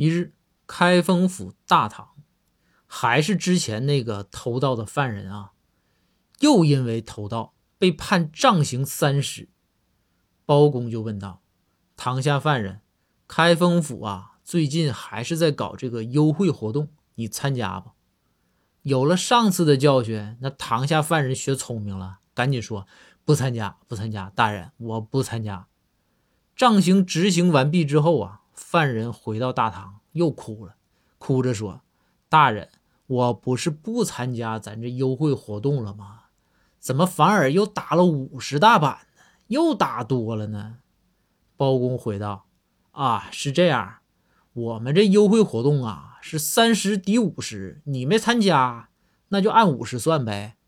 一日，开封府大堂，还是之前那个偷盗的犯人啊，又因为偷盗被判杖刑三十。包公就问道：“堂下犯人，开封府啊，最近还是在搞这个优惠活动，你参加不？”有了上次的教训，那堂下犯人学聪明了，赶紧说：“不参加，不参加，大人，我不参加。”杖刑执行完毕之后啊，犯人回到大堂又哭了，哭着说：“大人，我不是不参加咱这优惠活动了吗？怎么反而又打了五十大板呢？又打多了呢？”包公回道：“啊，是这样，我们这优惠活动啊。”是三十抵五十，你没参加，那就按五十算呗。